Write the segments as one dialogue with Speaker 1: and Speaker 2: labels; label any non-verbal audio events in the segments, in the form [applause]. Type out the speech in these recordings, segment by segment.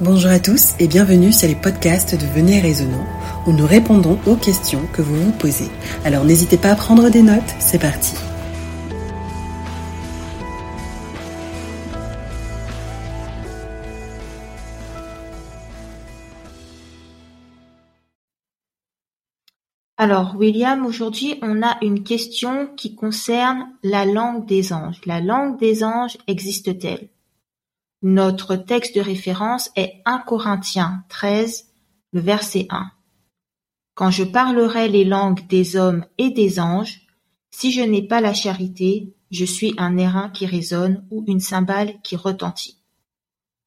Speaker 1: Bonjour à tous et bienvenue sur les podcasts de Venez Raisonnant où nous répondons aux questions que vous vous posez. Alors n'hésitez pas à prendre des notes, c'est parti.
Speaker 2: Alors, William, aujourd'hui, on a une question qui concerne la langue des anges. La langue des anges existe-t-elle? Notre texte de référence est 1 Corinthiens 13, le verset 1. Quand je parlerai les langues des hommes et des anges, si je n'ai pas la charité, je suis un airain qui résonne ou une cymbale qui retentit.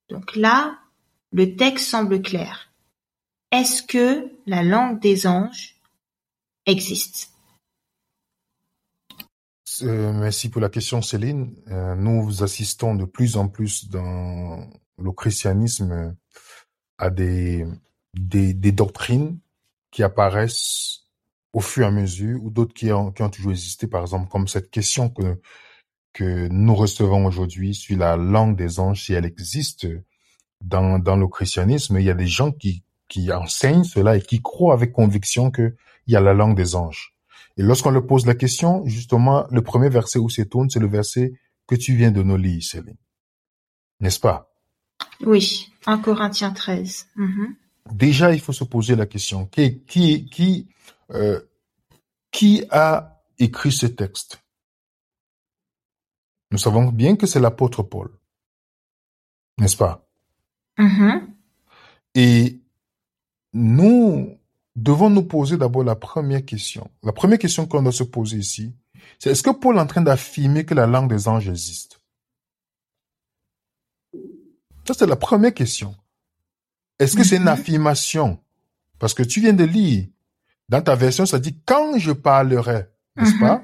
Speaker 2: Donc là, le texte semble clair. Est-ce que la langue des anges existe?
Speaker 3: Euh, merci pour la question, Céline. Euh, nous assistons de plus en plus dans le christianisme à des, des, des doctrines qui apparaissent au fur et à mesure, ou d'autres qui ont, qui ont toujours existé, par exemple, comme cette question que, que nous recevons aujourd'hui sur la langue des anges, si elle existe dans, dans le christianisme. Il y a des gens qui, qui enseignent cela et qui croient avec conviction que il y a la langue des anges. Et lorsqu'on leur pose la question, justement, le premier verset où se tourne, c'est le verset que tu viens de nous lire, Céline. N'est-ce pas?
Speaker 2: Oui, 1 Corinthiens 13. Mhm.
Speaker 3: Déjà, il faut se poser la question, qui, qui, qui, euh, qui a écrit ce texte? Nous savons bien que c'est l'apôtre Paul. N'est-ce pas?
Speaker 2: Mhm.
Speaker 3: Et nous devons nous poser d'abord la première question. La première question qu'on doit se poser ici, c'est est-ce que Paul est en train d'affirmer que la langue des anges existe? Ça, c'est la première question. Est-ce que c'est une
Speaker 2: Mhm.
Speaker 3: affirmation? Parce que tu viens de lire, dans ta version, ça dit quand je parlerai, n'est-ce
Speaker 2: Mhm.
Speaker 3: pas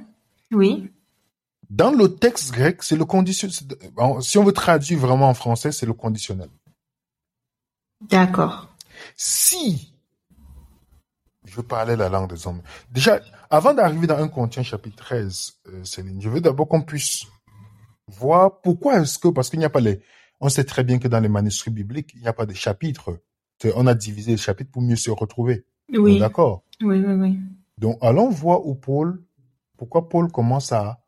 Speaker 2: Oui.
Speaker 3: Dans le texte grec, c'est le conditionnel. Si on veut traduire vraiment en français, c'est le conditionnel.
Speaker 2: D'accord.
Speaker 3: Si je parlais la langue des hommes. Déjà, avant d'arriver dans un Corinthiens chapitre 13, euh, Céline, je veux d'abord qu'on puisse voir pourquoi est-ce que, parce qu'il n'y a pas les, on sait très bien que dans les manuscrits bibliques, il n'y a pas de chapitres. On a divisé les chapitres pour mieux se retrouver.
Speaker 2: Oui.
Speaker 3: D'accord?
Speaker 2: Oui, oui, oui.
Speaker 3: Donc, allons voir où Paul, pourquoi Paul commence à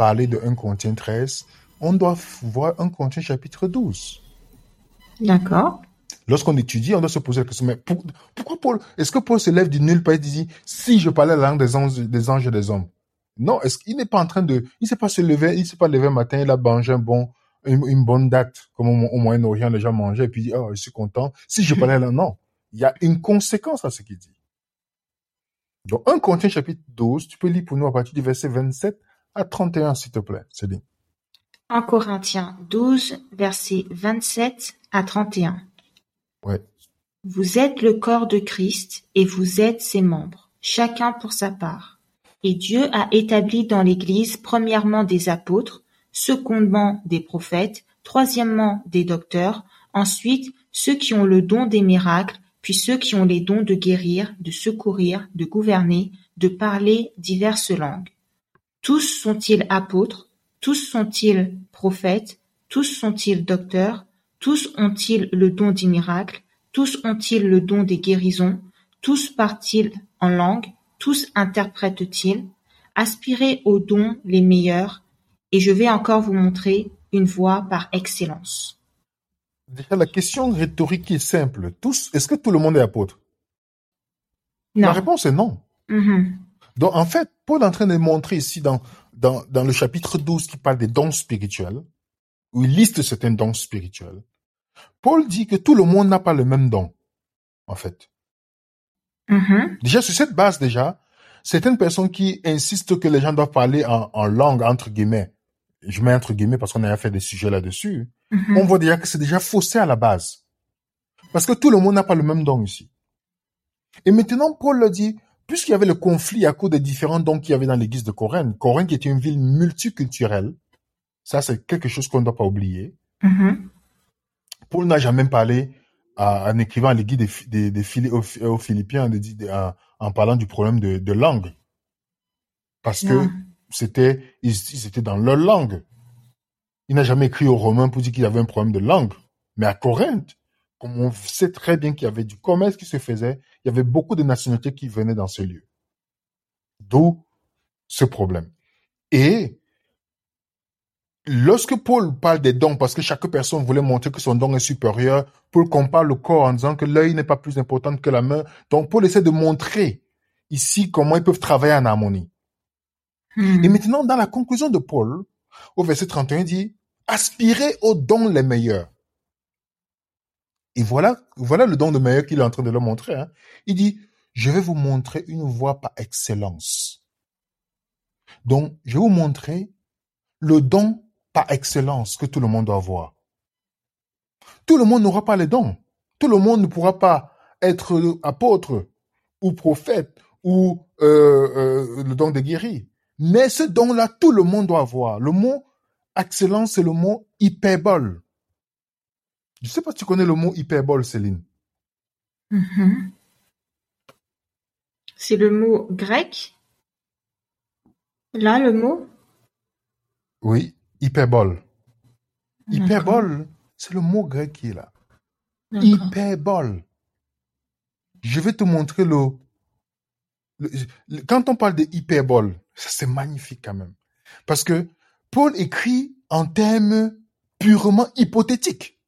Speaker 3: parler de 1 Corinthiens 13. On doit voir 1 Corinthiens chapitre 12.
Speaker 2: D'accord.
Speaker 3: Lorsqu'on étudie, on doit se poser la question, mais pour- pourquoi Paul, est-ce que Paul se lève du nulle part et dit, si je parlais la langue des anges, des anges et des hommes? Non, est-ce qu'il n'est pas en train de, il s'est pas se lever, il s'est pas levé un matin, il a mangé une, bonne date, comme au, Moyen-Orient, les gens mangeaient, et puis dit, oh, je suis content. Si je parlais là, non. Il y a une conséquence à ce qu'il dit. Donc, 1 Corinthiens chapitre 12, tu peux lire pour nous à partir du verset 27 à 31, s'il te plaît, Céline.
Speaker 2: 1 Corinthiens 12, versets 27 à 31. Vous êtes le corps de Christ et vous êtes ses membres, chacun pour sa part. Et Dieu a établi dans l'Église premièrement des apôtres, secondement des prophètes, troisièmement des docteurs, ensuite ceux qui ont le don des miracles, puis ceux qui ont les dons de guérir, de secourir, de gouverner, de parler diverses langues. Tous sont-ils apôtres, tous sont-ils prophètes, tous sont-ils docteurs, tous ont-ils le don des miracles, tous ont-ils le don des guérisons, tous parlent-ils en langue, tous interprètent-ils, aspirez aux dons les meilleurs, et je vais encore vous montrer une voie par excellence.
Speaker 3: Déjà, la question rhétorique est simple. Tous, est-ce que tout le monde est apôtre? La réponse est non.
Speaker 2: Mhm.
Speaker 3: Donc, en fait, Paul est en train de montrer ici dans, dans, dans le chapitre 12 qui parle des dons spirituels, où il liste certains dons spirituels. Paul dit que tout le monde n'a pas le même don, en fait.
Speaker 2: Mhm.
Speaker 3: Déjà, sur cette base, déjà, certaines personnes qui insistent que les gens doivent parler en, en langue, entre guillemets, je mets entre guillemets parce qu'on a fait des sujets là-dessus,
Speaker 2: Mhm.
Speaker 3: on voit déjà que c'est déjà faussé à la base. Parce que tout le monde n'a pas le même don ici. Et maintenant, Paul le dit, puisqu'il y avait le conflit à cause des différents dons qu'il y avait dans l'église de Corinthe, Corinthe qui était une ville multiculturelle, ça c'est quelque chose qu'on ne doit pas oublier.
Speaker 2: Mhm.
Speaker 3: Paul n'a jamais parlé en écrivant à l'église des, des, des Phili- aux, aux Philippiens de- de- en, en parlant du problème de, de langue. Parce que
Speaker 2: Non.
Speaker 3: c'était, ils, ils étaient dans leur langue. Il n'a jamais écrit aux Romains pour dire qu'il avait un problème de langue. Mais à Corinthe, comme on sait très bien qu'il y avait du commerce qui se faisait, il y avait beaucoup de nationalités qui venaient dans ce lieu. D'où ce problème. Et lorsque Paul parle des dons, parce que chaque personne voulait montrer que son don est supérieur, Paul compare le corps en disant que l'œil n'est pas plus important que la main. Donc Paul essaie de montrer ici comment ils peuvent travailler en harmonie.
Speaker 2: Hmm.
Speaker 3: Et maintenant, dans la conclusion de Paul, au verset 31, il dit, aspirez aux dons les meilleurs. Et voilà, voilà le don de meilleur qu'il est en train de leur montrer. hein. Il dit, je vais vous montrer une voie par excellence. Donc, je vais vous montrer le don par excellence que tout le monde doit avoir. Tout le monde n'aura pas les dons. Tout le monde ne pourra pas être apôtre ou prophète ou euh, euh, le don de guérir. Mais ce don-là, tout le monde doit avoir. Le mot excellence, c'est le mot hyperbole. Je sais pas si tu connais le mot hyperbole, Céline.
Speaker 2: Mhm. C'est le mot grec Là, le mot?
Speaker 3: Oui, hyperbole. Hyperbole, c'est le mot grec qui est là. Hyperbole. Je vais te montrer le, le- le- quand on parle de hyperbole, ça c'est magnifique quand même. Parce que Paul écrit en termes purement hypothétiques.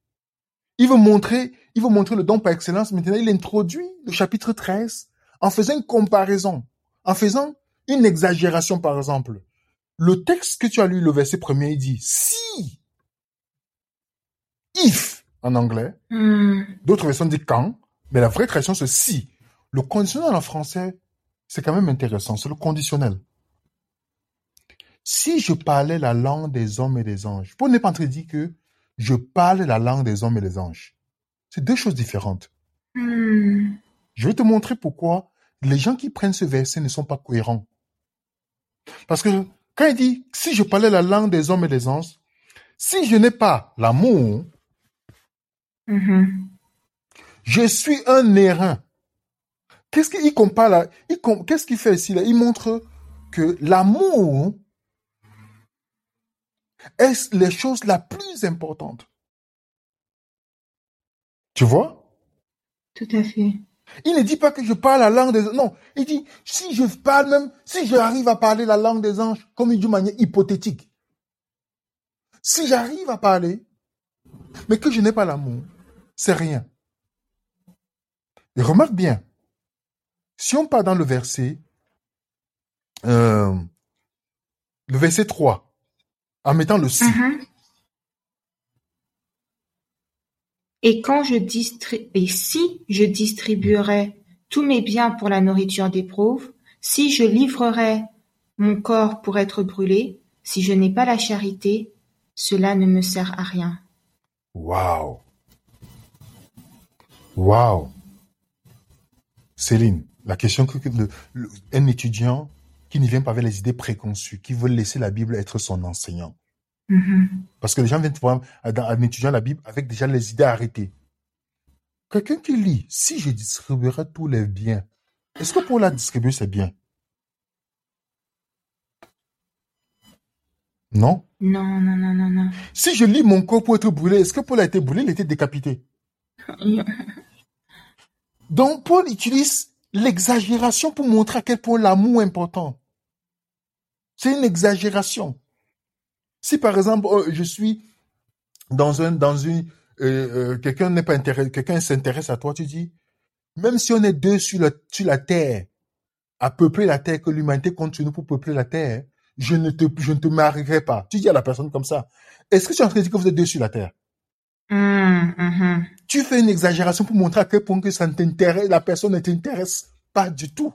Speaker 3: Il veut montrer, il veut montrer le don par excellence. Maintenant, il introduit le chapitre 13 en faisant une comparaison, en faisant une exagération, par exemple. Le texte que tu as lu, le verset premier, il dit si, if en anglais,
Speaker 2: Hmm.
Speaker 3: D'autres versions disent quand, mais la vraie traduction c'est si. Le conditionnel en français, c'est quand même intéressant, c'est le conditionnel. Si je parlais la langue des hommes et des anges, Paul n'est pas de dire que je parle la langue des hommes et des anges. C'est deux choses différentes.
Speaker 2: Hmm.
Speaker 3: Je vais te montrer pourquoi les gens qui prennent ce verset ne sont pas cohérents. Parce que quand il dit si je parlais la langue des hommes et des anges, si je n'ai pas l'amour,
Speaker 2: Mhm.
Speaker 3: Je suis un airain. Qu'est-ce qu'il compare là? Qu'est-ce qu'il fait ici là? Il montre que l'amour est les choses la plus importante. Tu vois?
Speaker 2: Tout à fait.
Speaker 3: Il ne dit pas que je parle la langue des non. Il dit si je parle même si j'arrive à parler la langue des anges comme d'une manière hypothétique. Si j'arrive à parler, mais que je n'ai pas l'amour, c'est rien. Et remarque bien, si on part dans le verset, euh, le verset 3, en mettant le si,
Speaker 2: Mhm. Et quand je et si je distribuerais tous mes biens pour la nourriture des pauvres, si je livrerais mon corps pour être brûlé, si je n'ai pas la charité, cela ne me sert à rien.
Speaker 3: waouh, waouh. Céline, la question que un étudiant qui ne vient pas avec les idées préconçues, qui veut laisser la Bible être son enseignant.
Speaker 2: Mhm.
Speaker 3: Parce que les gens viennent voir un un étudiant la Bible avec déjà les idées arrêtées. Quelqu'un qui lit, si je distribuerais tous les biens, est-ce que pour la distribuer, c'est bien? Non?
Speaker 2: Non, non, non, non, non.
Speaker 3: Si je lis mon corps pour être brûlé, est-ce que Paul a été brûlé, il a été décapité? [laughs] Donc, Paul utilise l'exagération pour montrer à quel point l'amour est important. C'est une exagération. Si par exemple, oh, je suis dans un, dans une, euh, euh, quelqu'un n'est pas intéressé, quelqu'un s'intéresse à toi, tu dis, même si on est deux sur la, sur la terre, à peupler la terre, que l'humanité nous pour peupler la terre, je ne te, je ne te marierai pas. Tu dis à la personne comme ça. Est-ce que tu es en train de dire que vous êtes deux sur la terre?
Speaker 2: Mhm, mhm.
Speaker 3: Tu fais une exagération pour montrer à quel point que ça ne t'intéresse, la personne ne t'intéresse pas du tout.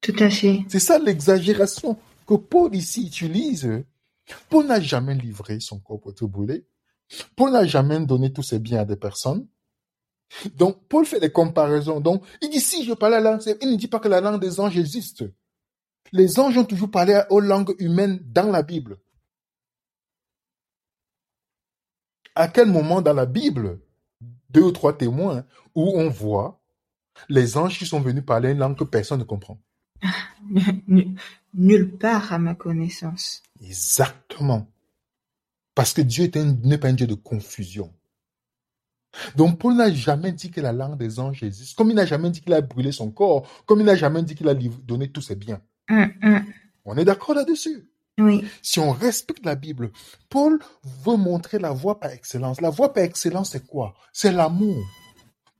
Speaker 2: Tout à fait.
Speaker 3: C'est ça l'exagération que Paul ici utilise. Paul n'a jamais livré son corps pour être brûlé. Paul n'a jamais donné tous ses biens à des personnes. Donc, Paul fait des comparaisons. Donc, il dit, si je parle la langue, il ne dit pas que la langue des anges existe. Les anges ont toujours parlé aux langues humaines dans la Bible. À quel moment dans la Bible, deux ou trois témoins, où on voit les anges qui sont venus parler une langue que personne ne comprend? [laughs]
Speaker 2: Nul- Nulle part à ma connaissance.
Speaker 3: Exactement. Parce que Dieu n'est pas un Dieu de confusion. Donc Paul n'a jamais dit que la langue des anges existe, comme il n'a jamais dit qu'il a brûlé son corps, comme il n'a jamais dit qu'il a donné tous ses biens.
Speaker 2: Hum, hum.
Speaker 3: On est d'accord là-dessus?
Speaker 2: Oui.
Speaker 3: Si on respecte la Bible, Paul veut montrer la voie par excellence. La voie par excellence, c'est quoi? C'est l'amour.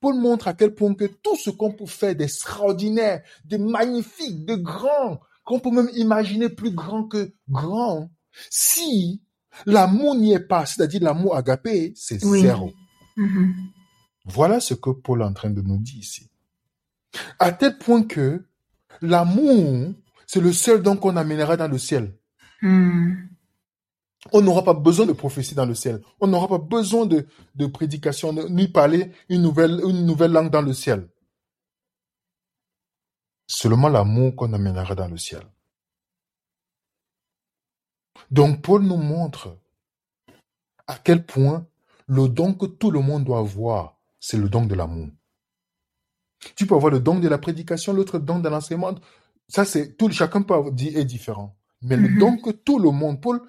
Speaker 3: Paul montre à quel point que tout ce qu'on peut faire d'extraordinaire, de magnifique, de grand, qu'on peut même imaginer plus grand que grand, si l'amour n'y est pas, c'est-à-dire l'amour agapé, c'est
Speaker 2: Oui.
Speaker 3: zéro.
Speaker 2: Mhm.
Speaker 3: Voilà ce que Paul est en train de nous dire ici. À tel point que l'amour, c'est le seul don qu'on amènera dans le ciel.
Speaker 2: Hum.
Speaker 3: On n'aura pas besoin de prophétie dans le ciel. On n'aura pas besoin de, de prédication, ni parler une nouvelle, une nouvelle langue dans le ciel. Seulement l'amour qu'on amènera dans le ciel. Donc Paul nous montre à quel point le don que tout le monde doit avoir, c'est le don de l'amour. Tu peux avoir le don de la prédication, l'autre don de l'enseignement. Ça, c'est tout, chacun peut avoir- est différent. Mais le
Speaker 2: Mhm.
Speaker 3: don que tout le monde, Paul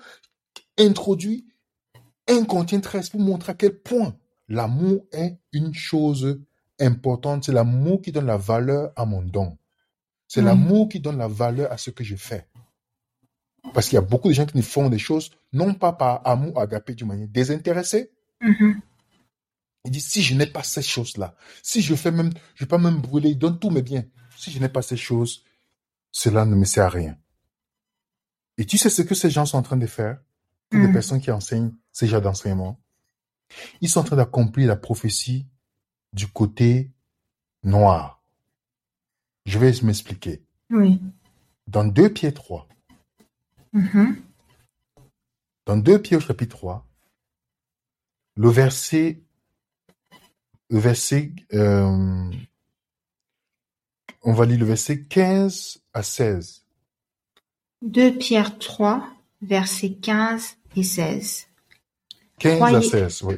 Speaker 3: introduit un contient 13 pour montrer à quel point l'amour est une chose importante. C'est l'amour qui donne la valeur à mon don. C'est
Speaker 2: Oui.
Speaker 3: l'amour qui donne la valeur à ce que je fais. Parce qu'il y a beaucoup de gens qui font des choses, non pas par amour agapé d'une manière désintéressée.
Speaker 2: Mhm.
Speaker 3: Il dit, si je n'ai pas ces choses-là, si je fais même, je vais pas même brûler, il donne tous mes biens. Si je n'ai pas ces choses, cela ne me sert à rien. Et tu sais ce que ces gens sont en train de faire? Toutes les
Speaker 2: Mm.
Speaker 3: personnes qui enseignent ces genres d'enseignement. Ils sont en train d'accomplir la prophétie du côté noir. Je vais m'expliquer.
Speaker 2: Oui.
Speaker 3: Dans 2 Pierre 3,
Speaker 2: Mhm.
Speaker 3: dans 2 Pierre au chapitre 3, le verset, le verset, euh, on va lire le verset 15 à 16.
Speaker 2: 2 Pierre 3, versets 15 et 16.
Speaker 3: 15 à
Speaker 2: Croyez-
Speaker 3: 16, oui.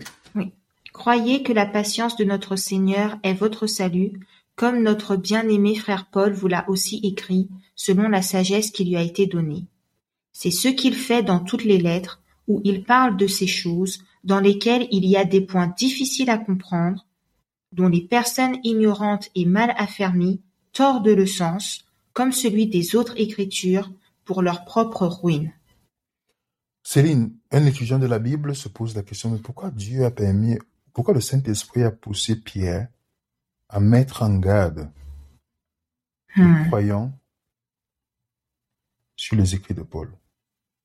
Speaker 2: Croyez que la patience de notre Seigneur est votre salut, comme notre bien-aimé frère Paul vous l'a aussi écrit, selon la sagesse qui lui a été donnée. C'est ce qu'il fait dans toutes les lettres, où il parle de ces choses, dans lesquelles il y a des points difficiles à comprendre, dont les personnes ignorantes et mal affermies tordent le sens, comme celui des autres écritures, pour leur propre ruine.
Speaker 3: Céline, un étudiant de la Bible se pose la question, mais pourquoi Dieu a permis, pourquoi le Saint-Esprit a poussé Pierre à mettre en garde les
Speaker 2: Hmm.
Speaker 3: croyants sur les écrits de Paul?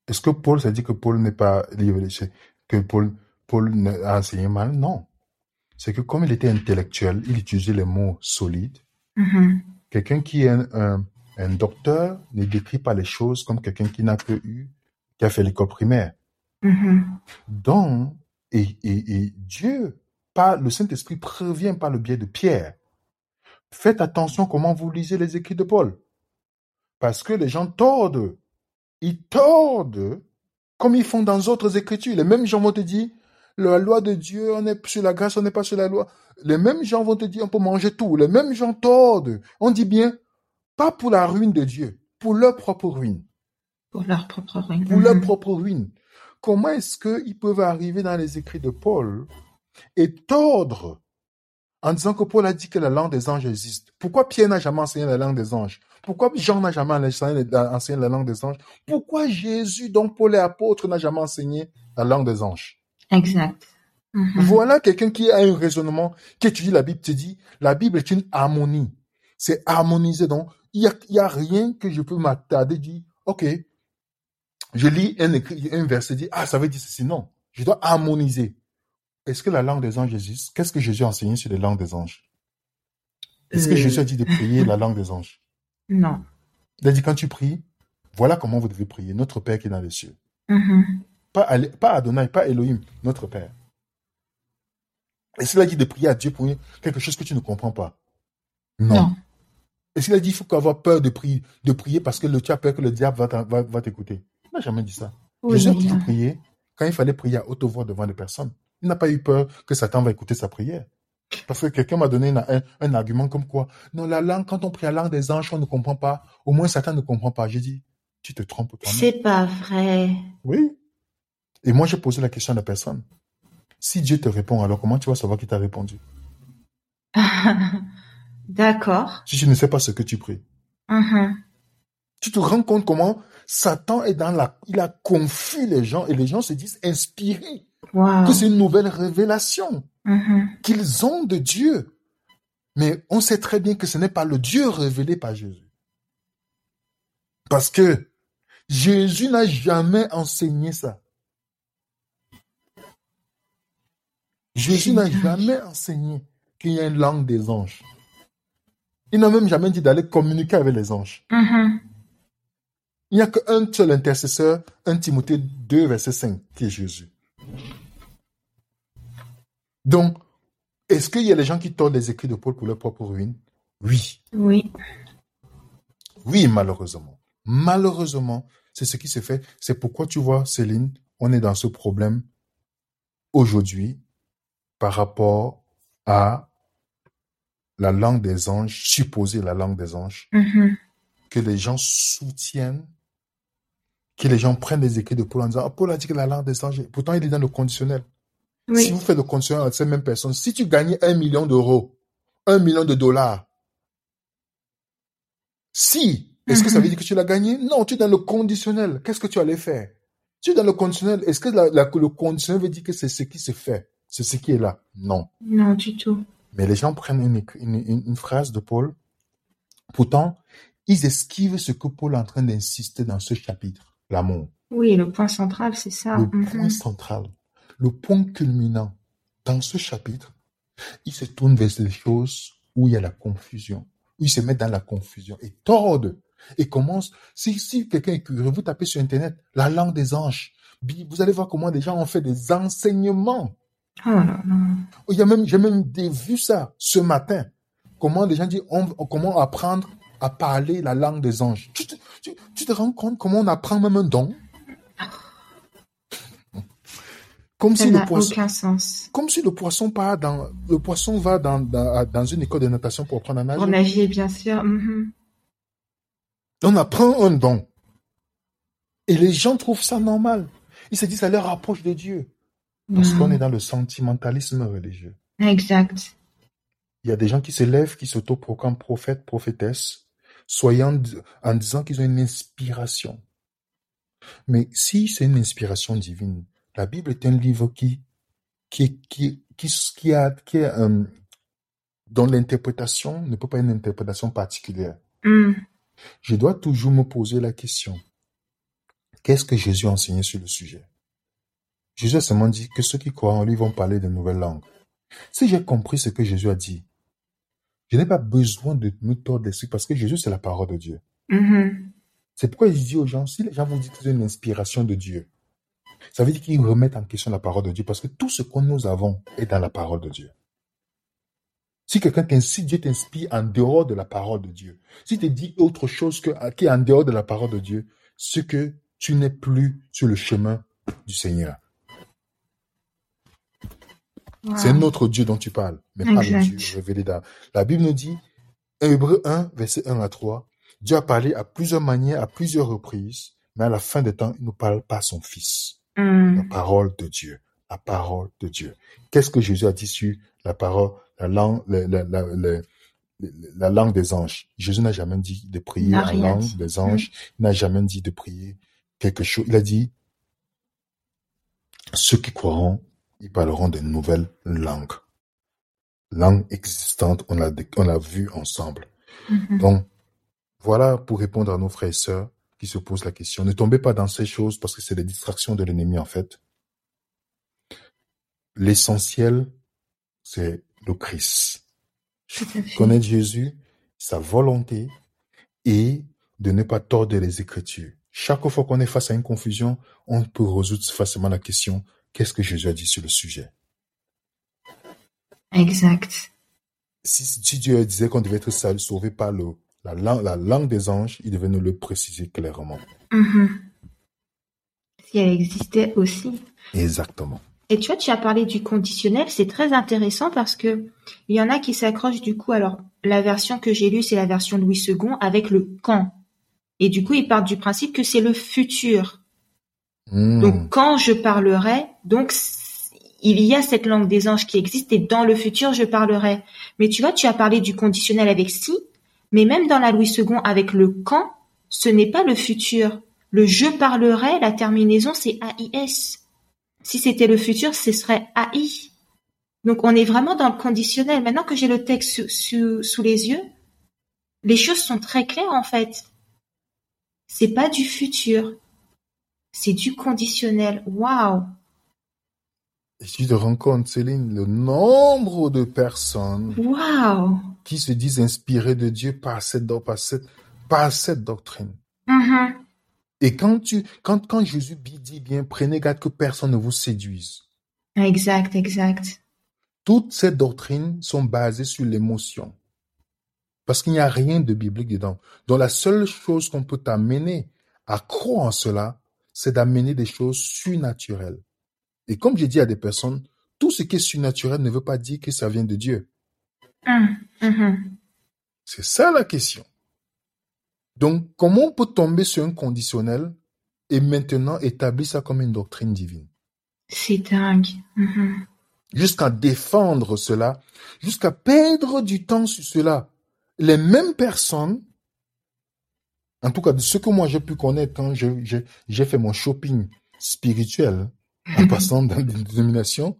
Speaker 3: Est-ce que Paul, ça dit que Paul n'est pas libre, que Paul, Paul a enseigné mal? Non. C'est que comme il était intellectuel, il utilisait les mots solides.
Speaker 2: Mhm.
Speaker 3: Quelqu'un qui est un, un, un docteur ne décrit pas les choses comme quelqu'un qui n'a que eu, qui a fait l'école primaire.
Speaker 2: Mhm.
Speaker 3: Donc, et, et, et Dieu, par le Saint-Esprit, prévient par le biais de Pierre. Faites attention comment vous lisez les écrits de Paul. Parce que les gens tordent. Ils tordent comme ils font dans d'autres écritures. Les mêmes gens vont te dire, la loi de Dieu, on est sur la grâce, on n'est pas sur la loi. Les mêmes gens vont te dire, on peut manger tout. Les mêmes gens tordent. On dit bien, pas pour la ruine de Dieu, pour leur propre ruine
Speaker 2: Pour leur propre ruine.
Speaker 3: pour leur
Speaker 2: Mhm.
Speaker 3: propre ruine. Comment est-ce qu'ils peuvent arriver dans les écrits de Paul et tordre en disant que Paul a dit que la langue des anges existe Pourquoi Pierre n'a jamais enseigné la langue des anges? Pourquoi Jean n'a jamais enseigné la langue des anges? Pourquoi Jésus, dont Paul est apôtre, n'a jamais enseigné la langue des anges?
Speaker 2: Exact. Mhm.
Speaker 3: Voilà quelqu'un qui a un raisonnement, qui étudie la Bible, te dit, la Bible est une harmonie. C'est harmonisé. Donc, il y a, y a rien que je peux m'attarder, dire, OK, je lis un verset, dit, ah, ça veut dire ceci. Non, je dois harmoniser. Est-ce que la langue des anges existe? Qu'est-ce que Jésus a enseigné sur les langues des anges? Est-ce que
Speaker 2: Euh,
Speaker 3: Jésus a dit de prier la langue des anges?
Speaker 2: Non.
Speaker 3: Il a dit, quand tu pries, voilà comment vous devez prier. Notre Père qui est dans les cieux.
Speaker 2: Mhm.
Speaker 3: Pas, Adonai, pas Elohim, notre Père. Est-ce qu'il a dit de prier à Dieu pour quelque chose que tu ne comprends pas? Non.
Speaker 2: Non.
Speaker 3: Est-ce qu'il a dit qu'il faut avoir peur de prier, de prier parce que le, tu as peur que le diable va, t'écouter? Il n'a jamais dit ça.
Speaker 2: Oui,
Speaker 3: Jésus a dit de
Speaker 2: hein.
Speaker 3: prier quand il fallait prier à haute voix devant des personnes. Il n'a pas eu peur que Satan va écouter sa prière. Parce que quelqu'un m'a donné un, un argument comme quoi, non, la langue, quand on prie la langue des anges, on ne comprend pas. Au moins, Satan ne comprend pas. J'ai dit, tu te trompes.
Speaker 2: C'est pas vrai.
Speaker 3: Oui. Et moi, j'ai posé la question à la personne. Si Dieu te répond, alors comment tu vas savoir qu'il t'a répondu? [laughs]
Speaker 2: D'accord.
Speaker 3: Si tu ne sais pas ce que tu pries.
Speaker 2: Mhm.
Speaker 3: Tu te rends compte comment Satan est dans la... Il a confus les gens et les gens se disent inspirés.
Speaker 2: Wow.
Speaker 3: Que c'est une nouvelle révélation
Speaker 2: Mhm.
Speaker 3: qu'ils ont de Dieu. Mais on sait très bien que ce n'est pas le Dieu révélé par Jésus. Parce que Jésus n'a jamais enseigné ça. Jésus n'a jamais enseigné qu'il y a une langue des anges. Il n'a même jamais dit d'aller communiquer avec les anges.
Speaker 2: Mhm.
Speaker 3: Il n'y a qu'un seul intercesseur, 1 Timothée 2, verset 5, qui est Jésus. Donc, est-ce qu'il y a des gens qui tordent les écrits de Paul pour leur propre ruine? Oui.
Speaker 2: Oui.
Speaker 3: Oui, malheureusement. Malheureusement, c'est ce qui se fait. C'est pourquoi tu vois, Céline, on est dans ce problème aujourd'hui par rapport à la langue des anges, supposée la langue des anges,
Speaker 2: Mhm.
Speaker 3: que les gens soutiennent, que les gens prennent les écrits de Paul en disant, Ah, Paul a dit que la langue des anges, pourtant il est dans le conditionnel. Si vous faites le conditionnel à cette même personne, si tu gagnais un million d'euros, un million de dollars, si, est-ce que ça veut dire que tu l'as gagné? Non, tu es dans le conditionnel. Qu'est-ce que tu allais faire? Tu es dans le conditionnel. Est-ce que la- la- le conditionnel veut dire que c'est ce qui se fait? C'est ce qui est là? Non.
Speaker 2: Non, du tout.
Speaker 3: Mais les gens prennent une, écri- une, une- une phrase de Paul. Pourtant, ils esquivent ce que Paul est en train d'insister dans ce chapitre, l'amour.
Speaker 2: Oui, le point central, c'est ça.
Speaker 3: Le
Speaker 2: Mhm.
Speaker 3: point central, le point culminant dans ce chapitre, il se tourne vers des choses où il y a la confusion, où il se met dans la confusion et tordent et commence. Si, si quelqu'un est curieux, vous tapez sur Internet la langue des anges. Vous allez voir comment des gens ont fait des enseignements.
Speaker 2: Oh là là.
Speaker 3: A même, j'ai même vu ça ce matin. Comment des gens disent, on- comment apprendre à parler la langue des anges. Tu te, tu- tu te rends compte comment on apprend même un don? Comme
Speaker 2: Ça
Speaker 3: si le poisson,
Speaker 2: aucun sens.
Speaker 3: comme si le poisson part dans, le poisson va dans, dans, dans une école de natation pour apprendre à nager.
Speaker 2: Pour nager, bien sûr. Mhm.
Speaker 3: On apprend un don. Et les gens trouvent ça normal. Ils se disent, ça leur rapproche de Dieu. Parce
Speaker 2: Mhm.
Speaker 3: qu'on est dans le sentimentalisme religieux.
Speaker 2: Exact.
Speaker 3: Il y a des gens qui se lèvent, qui s'autoproclament prophètes, prophétesses, soyant en disant qu'ils ont une inspiration. Mais si c'est une inspiration divine, la Bible est un livre qui, qui, qui, qui, qui a, qui est, euh, dont l'interprétation ne peut pas être une interprétation particulière.
Speaker 2: Mhm.
Speaker 3: Je dois toujours me poser la question. Qu'est-ce que Jésus a enseigné sur le sujet? Jésus a seulement dit que ceux qui croient en lui vont parler de nouvelles langues. Si j'ai compris ce que Jésus a dit, je n'ai pas besoin de me tordre l'esprit parce que Jésus, c'est la parole de Dieu.
Speaker 2: Mhm.
Speaker 3: C'est pourquoi il dit aux gens, si les gens vous disent que c'est une inspiration de Dieu, ça veut dire qu'ils remettent en question la parole de Dieu parce que tout ce que nous avons est dans la parole de Dieu. Si quelqu'un t'inspire, Dieu t'inspire en dehors de la parole de Dieu, si te dit autre chose que, qui est en dehors de la parole de Dieu, c'est que tu n'es plus sur le chemin du Seigneur.
Speaker 2: Wow.
Speaker 3: C'est un autre Dieu dont tu parles, mais pas le. Dieu révélé dans. La Bible nous dit, Hébreu 1, verset 1 à 3, Dieu a parlé à plusieurs manières, à plusieurs reprises, mais à la fin des temps, il ne nous parle pas à son Fils. La
Speaker 2: Mhm.
Speaker 3: parole de Dieu. La parole de Dieu. Qu'est-ce que Jésus a dit sur la parole, la langue, la, la, la, la- la langue des anges? Jésus n'a jamais dit de prier en langue des anges. Il n'a jamais dit de prier quelque chose. Il a dit, ceux qui croiront, ils parleront de nouvelles langues. Langues existantes, on l'a, on l'a vu ensemble.
Speaker 2: Mhm.
Speaker 3: Donc, voilà pour répondre à nos frères et sœurs qui se posent la question. Ne tombez pas dans ces choses parce que c'est des distractions de l'ennemi, en fait. L'essentiel, c'est le Christ. Connaître Jésus, sa volonté et de ne pas tordre les Écritures. Chaque fois qu'on est face à une confusion, on peut résoudre facilement la question qu'est-ce que Jésus a dit sur le sujet?
Speaker 2: Exact.
Speaker 3: si, si Dieu disait qu'on devait être sauvé par le, la, langue, la langue des anges, il devait nous le préciser clairement.
Speaker 2: Mhm. Si elle existait aussi.
Speaker 3: Exactement.
Speaker 2: Et tu vois, tu as parlé du conditionnel, c'est très intéressant parce que il y en a qui s'accrochent du coup. Alors, la version que j'ai lue, c'est la version Louis II avec le quand. Et du coup, ils partent du principe que c'est le futur.
Speaker 3: Hmm.
Speaker 2: Donc, quand je parlerai, donc il y a cette langue des anges qui existe et dans le futur, je parlerai. Mais tu vois, tu as parlé du conditionnel avec si, mais même dans la Louis II avec le quand, ce n'est pas le futur. Le je parlerai, la terminaison, c'est AIS. Si c'était le futur, ce serait AI. Donc on est vraiment dans le conditionnel. Maintenant que j'ai le texte sous, les yeux, les choses sont très claires en fait. C'est pas du futur, c'est du conditionnel. Waouh
Speaker 3: Et tu te rends compte, Céline, le nombre de personnes
Speaker 2: wow.
Speaker 3: Qui se disent inspirées de Dieu par cette, par cette, par cette doctrine.
Speaker 2: Mm-hmm.
Speaker 3: Et quand tu, quand, quand Jésus dit bien, prenez garde que personne ne vous séduise.
Speaker 2: Exact, exact.
Speaker 3: Toutes ces doctrines sont basées sur l'émotion. Parce qu'il n'y a rien de biblique dedans. Donc la seule chose qu'on peut t'amener à croire en cela, c'est d'amener des choses surnaturelles. Et comme j'ai dit à des personnes, tout ce qui est surnaturel ne veut pas dire que ça vient de Dieu.
Speaker 2: Hum, hum.
Speaker 3: C'est ça la question. Donc, comment on peut tomber sur un conditionnel et maintenant établir ça comme une doctrine divine?
Speaker 2: C'est dingue
Speaker 3: jusqu'à défendre cela, jusqu'à perdre du temps sur cela. Les mêmes personnes, en tout cas de ce que moi j'ai pu connaître quand j'ai fait mon shopping spirituel en passant dans des dénominations,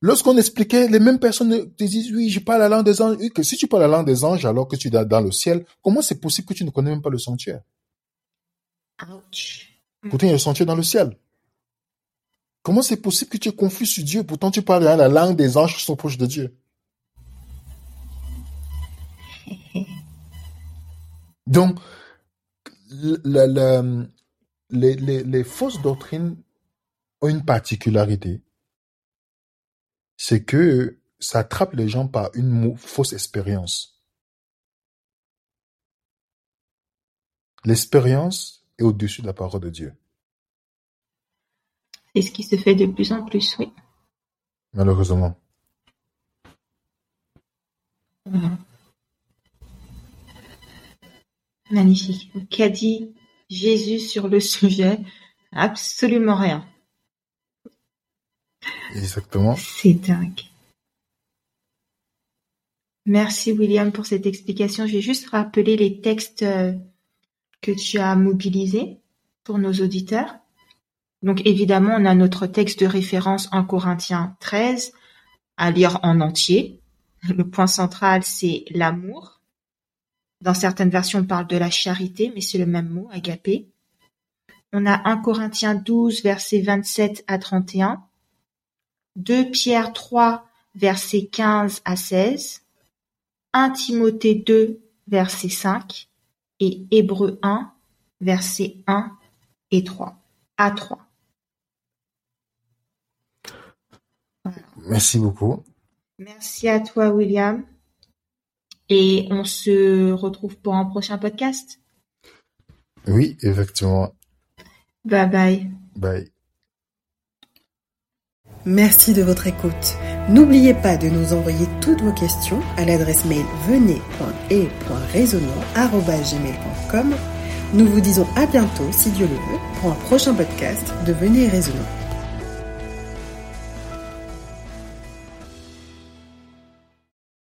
Speaker 3: lorsqu'on expliquait, les mêmes personnes te disent, oui, je parle la langue des anges, que si tu parles la langue des anges alors que tu es dans le ciel, comment c'est possible que tu ne connais même pas le sanctuaire?
Speaker 2: Ouch.
Speaker 3: Pourtant, il y a le sanctuaire dans le ciel. Comment c'est possible que tu es confus sur Dieu, pourtant tu parles la langue des anges qui sont proches de Dieu [laughs] Donc, les, fausses doctrines ont une particularité, c'est que ça attrape les gens par une fausse expérience. L'expérience est au-dessus de la parole de Dieu.
Speaker 2: C'est ce qui se fait de plus en plus, oui.
Speaker 3: Malheureusement.
Speaker 2: Magnifique. Qu'a dit Jésus sur le sujet? Absolument rien.
Speaker 3: Exactement.
Speaker 2: C'est dingue. Merci William pour cette explication. Je vais juste rappeler les textes euh, que tu as mobilisés pour nos auditeurs. Donc évidemment, on a notre texte de référence en Corinthiens 13 à lire en entier. Le point central, c'est l'amour. Dans certaines versions, on parle de la charité, mais c'est le même mot, agapé. On a 1 Corinthiens 12, versets 27 à 31. 2 Pierre 3, versets 15 à 16. 1 Timothée 2, verset 5. Et Hébreu 1, versets 1 et 3. À 3.
Speaker 3: Merci beaucoup.
Speaker 2: Merci à toi, William. Et on se retrouve pour un prochain podcast?
Speaker 3: Oui, effectivement.
Speaker 2: Bye bye.
Speaker 3: Bye.
Speaker 1: Merci de votre écoute. N'oubliez pas de nous envoyer toutes vos questions à l'adresse mail venez.et.raisonnant.com. Nous vous disons à bientôt, si Dieu le veut, pour un prochain podcast de Venez Raisonnant.